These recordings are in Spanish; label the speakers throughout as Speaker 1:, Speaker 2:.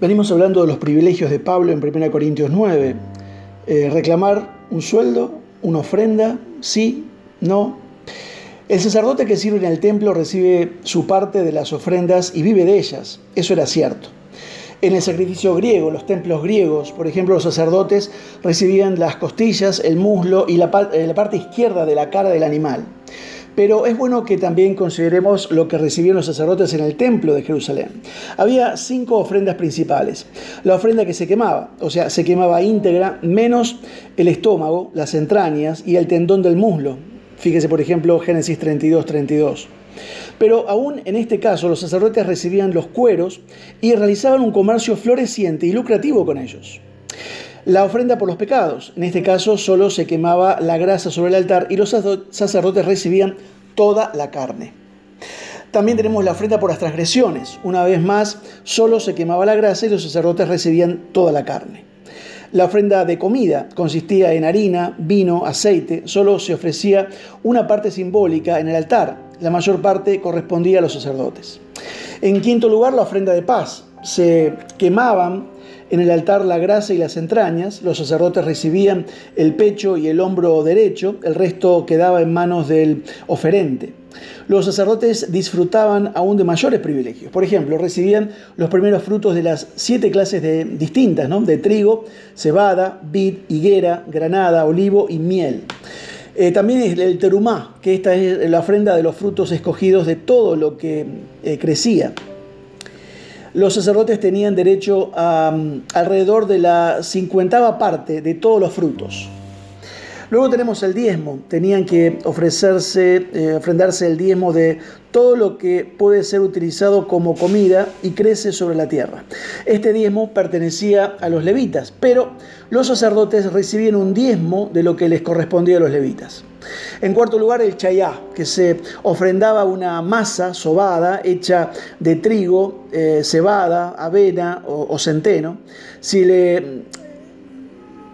Speaker 1: Venimos hablando de los privilegios de Pablo en 1 Corintios 9. Eh, reclamar un sueldo, una ofrenda, sí, no. El sacerdote que sirve en el templo recibe su parte de las ofrendas y vive de ellas. Eso era cierto. En el sacrificio griego, los templos griegos, por ejemplo, los sacerdotes recibían las costillas, el muslo y la, eh, la parte izquierda de la cara del animal. Pero es bueno que también consideremos lo que recibieron los sacerdotes en el templo de Jerusalén. Había cinco ofrendas principales. La ofrenda que se quemaba, o sea, se quemaba íntegra, menos el estómago, las entrañas y el tendón del muslo. Fíjese, por ejemplo, Génesis 32, 32. Pero aún en este caso los sacerdotes recibían los cueros y realizaban un comercio floreciente y lucrativo con ellos. La ofrenda por los pecados. En este caso solo se quemaba la grasa sobre el altar y los sacerdotes recibían toda la carne. También tenemos la ofrenda por las transgresiones. Una vez más, solo se quemaba la grasa y los sacerdotes recibían toda la carne. La ofrenda de comida consistía en harina, vino, aceite. Solo se ofrecía una parte simbólica en el altar. La mayor parte correspondía a los sacerdotes. En quinto lugar, la ofrenda de paz. Se quemaban en el altar la grasa y las entrañas, los sacerdotes recibían el pecho y el hombro derecho, el resto quedaba en manos del oferente. Los sacerdotes disfrutaban aún de mayores privilegios. Por ejemplo, recibían los primeros frutos de las siete clases de, distintas, ¿no? de trigo, cebada, vid, higuera, granada, olivo y miel. Eh, también el terumá, que esta es la ofrenda de los frutos escogidos de todo lo que eh, crecía los sacerdotes tenían derecho a mm, alrededor de la cincuentava parte de todos los frutos. Luego tenemos el diezmo. Tenían que ofrecerse, eh, ofrendarse el diezmo de todo lo que puede ser utilizado como comida y crece sobre la tierra. Este diezmo pertenecía a los levitas, pero los sacerdotes recibían un diezmo de lo que les correspondía a los levitas. En cuarto lugar, el chayá, que se ofrendaba una masa sobada hecha de trigo, eh, cebada, avena o, centeno. Si le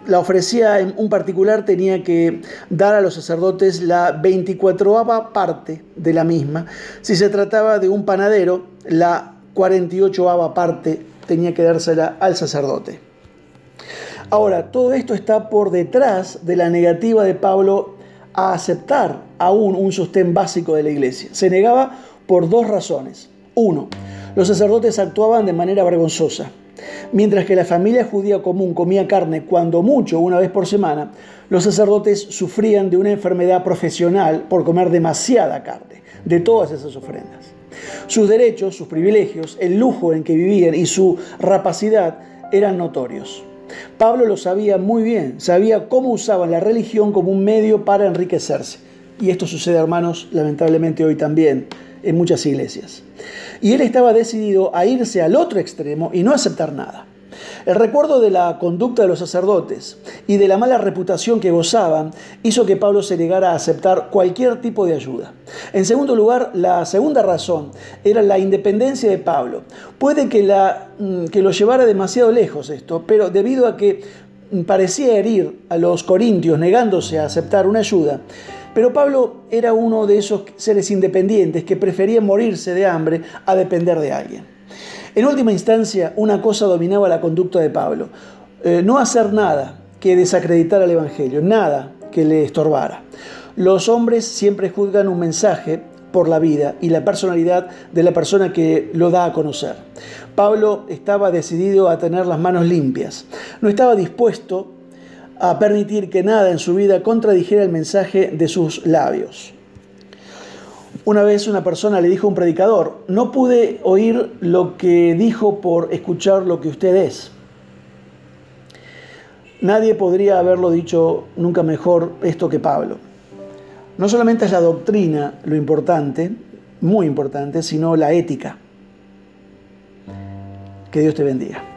Speaker 1: la ofrecía en un particular tenía que dar a los sacerdotes la 24 parte de la misma. Si se trataba de un panadero, la 48 parte tenía que dársela al sacerdote. Ahora, todo esto está por detrás de la negativa de Pablo a aceptar aún un sostén básico de la iglesia. Se negaba por dos razones. Uno, los sacerdotes actuaban de manera vergonzosa. Mientras que la familia judía común comía carne cuando mucho una vez por semana, los sacerdotes sufrían de una enfermedad profesional por comer demasiada carne, de todas esas ofrendas. Sus derechos, sus privilegios, el lujo en que vivían y su rapacidad eran notorios. Pablo lo sabía muy bien, sabía cómo usaban la religión como un medio para enriquecerse. Y esto sucede, hermanos, lamentablemente hoy también en muchas iglesias. Y él estaba decidido a irse al otro extremo y no aceptar nada. El recuerdo de la conducta de los sacerdotes y de la mala reputación que gozaban hizo que Pablo se negara a aceptar cualquier tipo de ayuda. En segundo lugar, la segunda razón era la independencia de Pablo. Puede que, la, mm, que lo llevara demasiado lejos esto, pero debido a que parecía herir a los corintios negándose a aceptar una ayuda, pero Pablo era uno de esos seres independientes que preferían morirse de hambre a depender de alguien. En última instancia, una cosa dominaba la conducta de Pablo, eh, no hacer nada que desacreditara el Evangelio, nada que le estorbara. Los hombres siempre juzgan un mensaje por la vida y la personalidad de la persona que lo da a conocer. Pablo estaba decidido a tener las manos limpias, no estaba dispuesto a permitir que nada en su vida contradijera el mensaje de sus labios. Una vez una persona le dijo a un predicador, no pude oír lo que dijo por escuchar lo que usted es. Nadie podría haberlo dicho nunca mejor esto que Pablo. No solamente es la doctrina lo importante, muy importante, sino la ética. Que Dios te bendiga.